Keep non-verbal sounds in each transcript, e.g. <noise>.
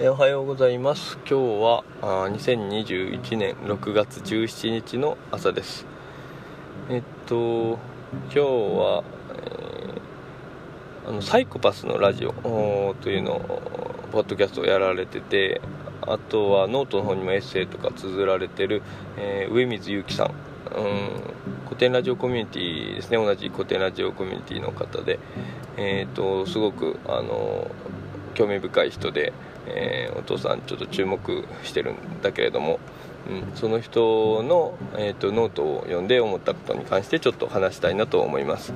えおはようございます。今日はあ2021年6月17日の朝です。えっと今日は、えー、あのサイコパスのラジオというのをポッドキャストをやられててあとはノートの方にもエッセイとか綴られてる、えー、上水祐樹さん。うんコテンラジオコミュニティですね。同じコテンラジオコミュニティの方で、えーとすごくあの興味深い人で、えー、お父さんちょっと注目してるんだけれども、うん、その人の、えーと、ノートを読んで思ったことに関してちょっと話したいなと思います。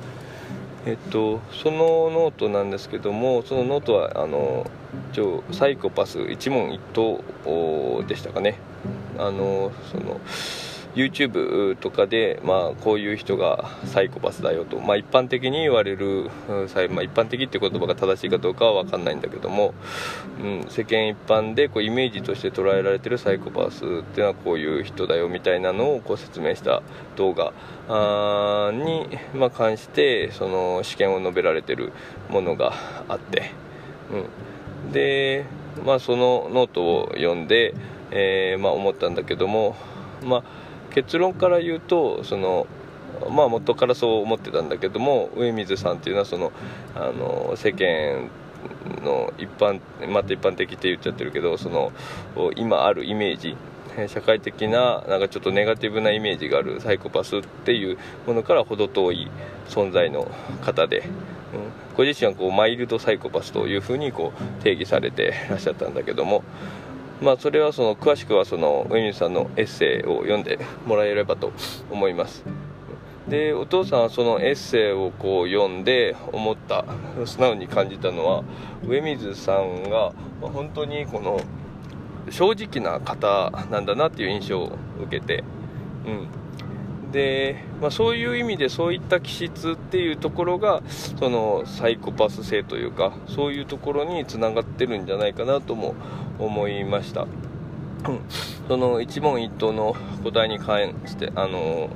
えっと、そのノートなんですけどもそのノートはあのサイコパス一問一答でしたかねあのその YouTube とかで、まあ、こういう人がサイコパスだよと、まあ、一般的に言われる、まあ、一般的って言葉が正しいかどうかは分かんないんだけども、うん、世間一般でこうイメージとして捉えられてるサイコパスっていうのはこういう人だよみたいなのをこう説明した動画。あに、まあ、関してその試験を述べられてるものがあって、うん、で、まあ、そのノートを読んで、えーまあ、思ったんだけども、まあ結論から言うとそのまあ元からそう思ってたんだけども上水さんっていうのはそのあの世間の一般また一般的って言っちゃってるけどその今あるイメージ社会的ななんかちょっとネガティブなイメージがあるサイコパスっていうものから程遠い存在の方で、うん、ご自身はこうマイルドサイコパスというふうにこう定義されてらっしゃったんだけどもまあ、それはその詳しくはその上水さんのエッセイを読んでもらえればと思います。でお父さんはそのエッセイをこう読んで思った素直に感じたのは上水さんが本当にこの正直な方なんだなっていう印象を受けて、うん、で、まあ、そういう意味でそういった気質っていうところがそのサイコパス性というかそういうところにつながってるんじゃないかなとも思いました。その一問一答の答えに関してあの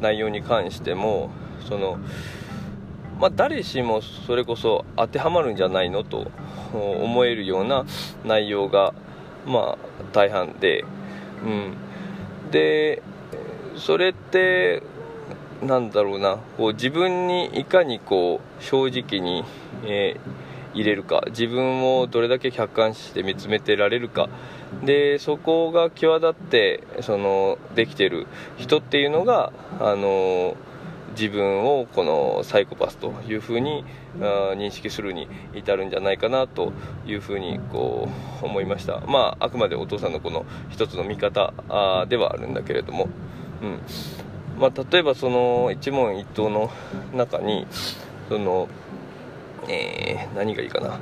内容に関してもその、まあ、誰しもそれこそ当てはまるんじゃないのと思えるような内容が、まあ、大半で、うん、でそれってなんだろうな。こう自分にいかにこう正直に、えー、入れるか。自分をどれだけ客観視して見つめてられるか。でそこが際立ってそのできてる。人っていうのがあの自分をこのサイコパスというふうに認識するに至るんじゃないかなというふうにこう思いました。まああくまでお父さんのこの一つの見方ではあるんだけれども。うん。まあ、例えばその一問一答の中にその、えー、何がいいかな。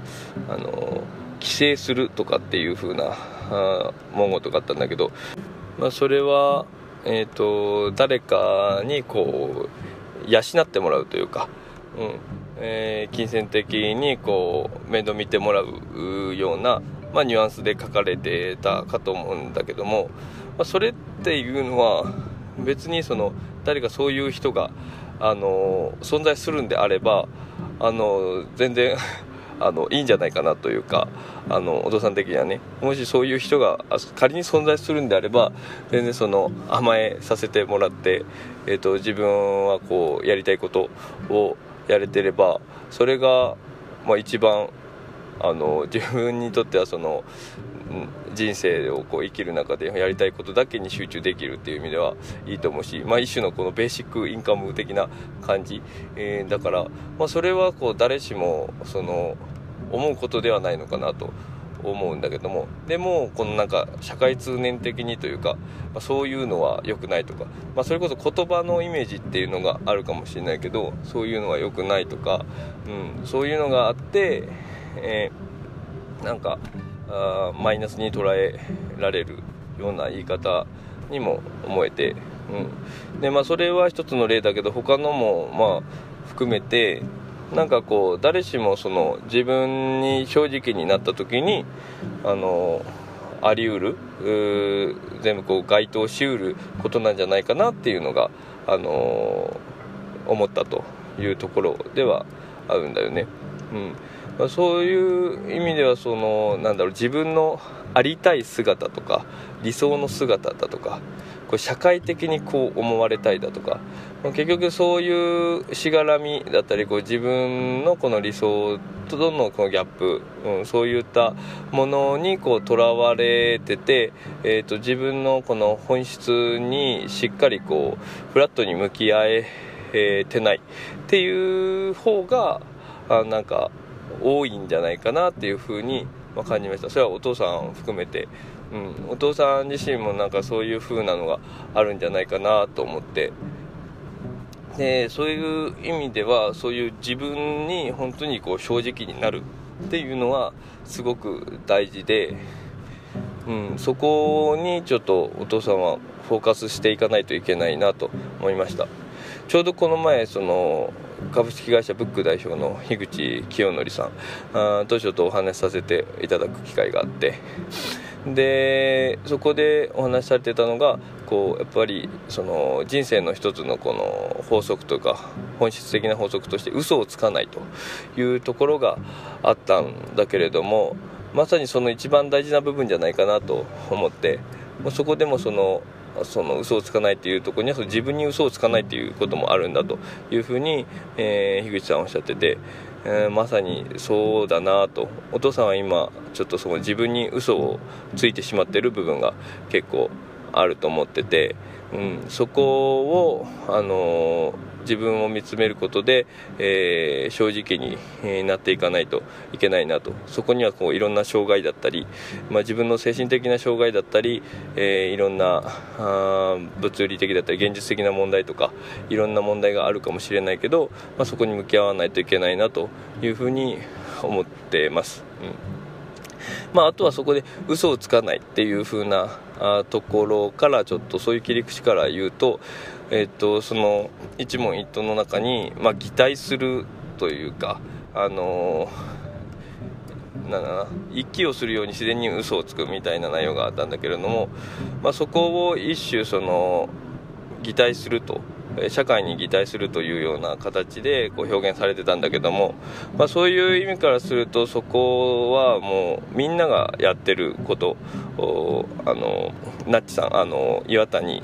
あの規制するとかっていう風なあ文言とかあったんだけど、まあ、それは、えーと、誰かにこう養ってもらうというか、うん。えー、金銭的にこう面倒見てもらうような、まあ、ニュアンスで書かれてたかと思うんだけども、まあ、それっていうのは別にその誰かそういう人があの存在するんであればあの全然 <laughs> あのいいんじゃないかなというかあのお父さん的にはね。もしそういう人が仮に存在するんであれば全然その甘えさせてもらって、えーと、自分はこうやりたいことをやれてればそれが、まあ、一番あの自分にとってはその人生をこう生きる中でやりたいことだけに集中できるっていう意味ではいいと思うし、まあ、一種のこのベーシックインカム的な感じ、えー、だから、まあ、それはこう誰しもその思うことではないのかなと思うんだけども。でもこのなんか社会通念的にというか、まあ、そういうのは良くないとか、まあ、それこそ言葉のイメージっていうのがあるかもしれないけどそういうのは良くないとか、うん、そういうのがあって、えー、なんかあマイナスに捉えられるような言い方にも思えて、うんでまあ、それは一つの例だけど他のもまあ含めてなんかこう誰しもその自分に正直になった時にあのありうる全部こう該当しうることなんじゃないかなっていうのが、あの思ったというところではあるんだよね。うんまあ、そういう意味ではそのなんだろう自分のありたい姿とか理想の姿だとかこう社会的にこう思われたいだとか、まあ、結局そういうしがらみだったりこう自分のこの理想とのこのギャップ、うん、そういったものにこうとらわれてて、えーと、自分のこの本質にしっかりこうフラットに向き合ええてないっていう方があなんか多いんじゃないかなっていうふうに感じました。それはお父さん含めて。うん、お父さん自身もなんかそういう風なのがあるんじゃないかなと思って。でそういう意味ではそういう自分に本当にこう正直になるっていうのはすごく大事で、うん、そこにちょっとお父さんはフォーカスしていかないといけないなと思いました。ちょうどこの前その株式会社ブック代表の樋口清則さんとちょっとお話しさせていただく機会があって。でそこでお話しされてたのがこうやっぱりその人生の一つのこの法則とか本質的な法則として嘘をつかないというところがあったんだけれどもまさにその一番大事な部分じゃないかなと思ってそこでもそのその嘘をつかないっていうところにはその自分に嘘をつかないっていうこともあるんだというふうに、えー、樋口さんおっしゃっててえー、まさにそうだなと。お父さんは今ちょっとその自分に嘘をついてしまってる部分が結構あると思ってて、うん、そこを、あのー自分を見つめることで、えー、正直に、えなっていかないといけないなとそこにはこういろんな障害だったり、まあ、自分の精神的な障害だったり、えー、いろんなあ物理的だったり現実的な問題とかいろんな問題があるかもしれないけど、まあ、そこに向き合わないといけないなというふうに思ってます。うんまあ、あとはそこで嘘をつかないっていう風なところからちょっとそういう切り口から言うと,、え、っとその一問一答の中に、まあ、擬態するというかあの、なんだな息をするように自然に嘘をつくみたいな内容があったんだけれども、まあ、そこを一種その擬態すると社会に擬態するというような形でこう表現されてたんだけども、まあ、そういう意味からするとそこはもうみんながやってることあのナッチさんあの岩谷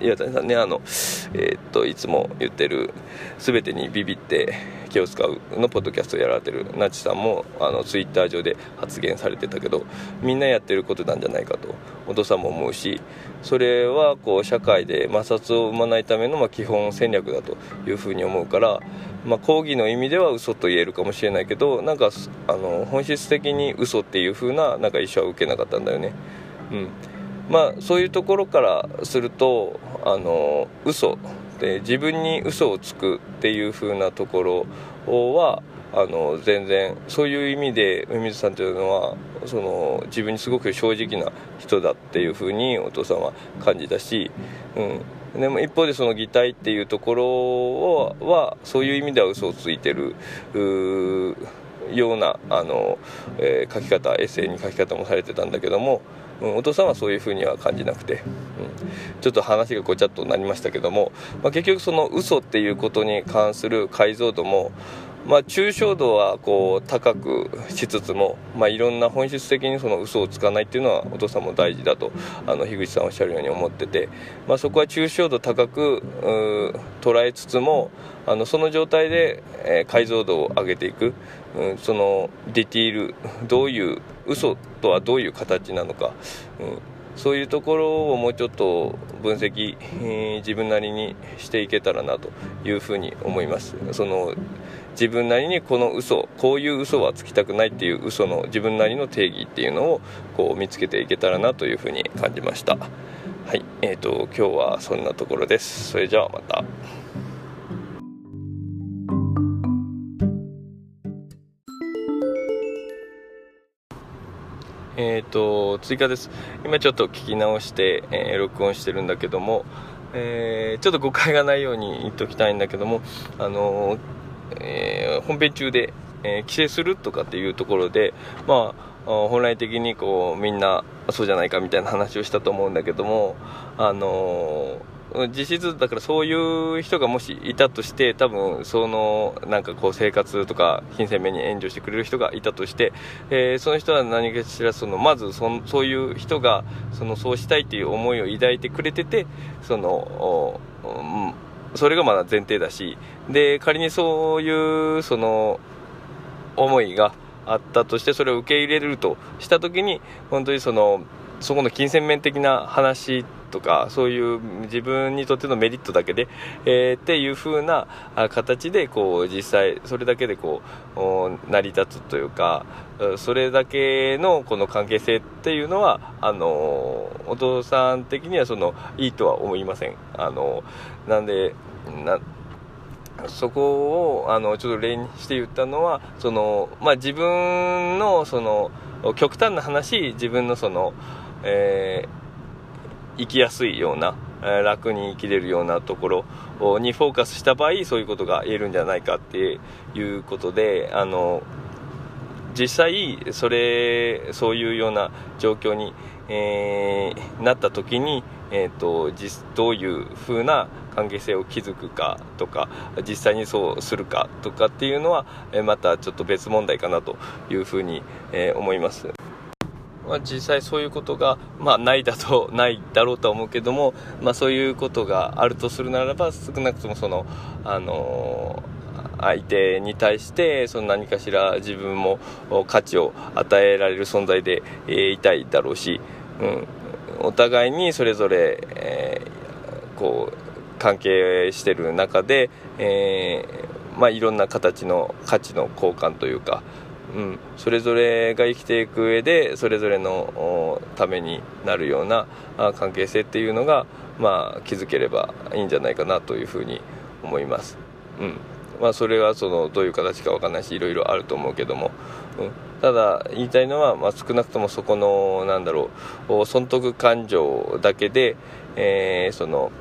岩谷さんねあの、えー、っといつも言ってる全てにビビって気を使うのポッドキャストやられてるナチさんもあのツイッター上で発言されてたけどみんなやってることなんじゃないかとお父さんも思うしそれはこう社会で摩擦を生まないためのま基本戦略だというふうに思うから、まあ、抗議の意味では嘘と言えるかもしれないけどなんかあの本質的に嘘っていうふうななんか印象は受けなかったんだよね。うんまあ、そういうところからするとあの嘘で自分に嘘をつくっていう風なところはあの全然そういう意味で梅水さんというのはその自分にすごく正直な人だっていう風にお父さんは感じたし、うん、でも一方でその擬態っていうところをはそういう意味では嘘をついてるようなあの、えー、書き方エッセイに書き方もされてたんだけどもうん、お父さんはそういうふうには感じなくて、うん、ちょっと話がごちゃっとなりましたけども、まあ、結局その嘘っていうことに関する解像度もまあ、抽象度はこう高くしつつも、まあ、いろんな本質的にその嘘をつかないっていうのはお父さんも大事だとあの樋口さんおっしゃるように思ってて、まあ、そこは抽象度高く捉えつつもあのその状態で、えー、解像度を上げていく、うん、そのディティールどういう嘘とはどういう形なのか、うんそういうところをもうちょっと分析、えー、自分なりにしていけたらなというふうに思います。その自分なりにこの嘘こういう嘘はつきたくないっていう嘘の自分なりの定義っていうのをこう見つけていけたらなというふうに感じました。はいえーと、今日はそんなところです。それじゃあまた。えーと、追加です。今ちょっと聞き直して、えー、録音してるんだけども、えー、ちょっと誤解がないように言っておきたいんだけども、あのーえー、本編中で、えー、規制するとかっていうところで、まあ、本来的にこうみんなそうじゃないかみたいな話をしたと思うんだけども、あの実質だからそういう人がもしいたとして多分そのなんかこう生活とか金銭面に援助してくれる人がいたとして、えー、その人は何かしらそのまずそそういう人がそのそうしたいっていう思いを抱いてくれててその、うんそれがまだ前提だしで仮にそういうその思いがあったとしてそれを受け入れるとした時に本当にそのそこの金銭面的な話とかそういう自分にとってのメリットだけで、えー、っていう風な形でこう実際それだけでこう成り立つというかそれだけのこの関係性っていうのはあのお父さん的にはそのいいとは思いません。あのなんでそこをあのちょっと例にして言ったのはその、まあ、自分のその極端な話自分のその、えー、生きやすいような、楽に生きれるようなところにフォーカスした場合そういうことが言えるんじゃないかっていうことであの実際それそういうような状況に、えー、なった時に、えーと、実どういう風な関係性を築くかとか実際にそうするかとかっていうのは、えまたちょっと別問題かなというふうに、え思います。まあ、実際そういうことが、まあ、ないだと <laughs> ないだろうとは思うけども、まあ、そういうことがあるとするならば少なくともその、あのー相手に対してその何かしら自分も価値を与えられる存在でいたいだろうし、うん、お互いにそれぞれ、えー、こう関係してる中で、えー、まあ、いろんな形の価値の交換というか、うん、それぞれが生きていく上でそれぞれのためになるような関係性っていうのが、まあ、築ければいいんじゃないかなというふうに思います。うん。まあ、それはそのどういう形かわかんないしいろいろあると思うけども、うん、ただ言いたいのは、まあ、少なくともそこのなんだろう損得感情だけで、えー、その、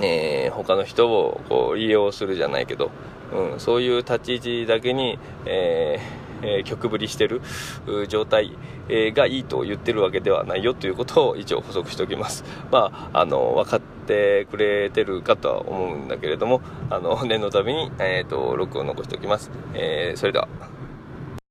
えー、他の人をこう利用するじゃないけど、うん、そういう立ち位置だけに、えーえー、曲振りしてる状態、えー、がいいと言ってるわけではないよということを一応補足しておきます。まあ、あの、分かってくれてるかとは思うんだけれども、あの、念のために、えっ、ー、と、録を残しておきます。えー、それでは。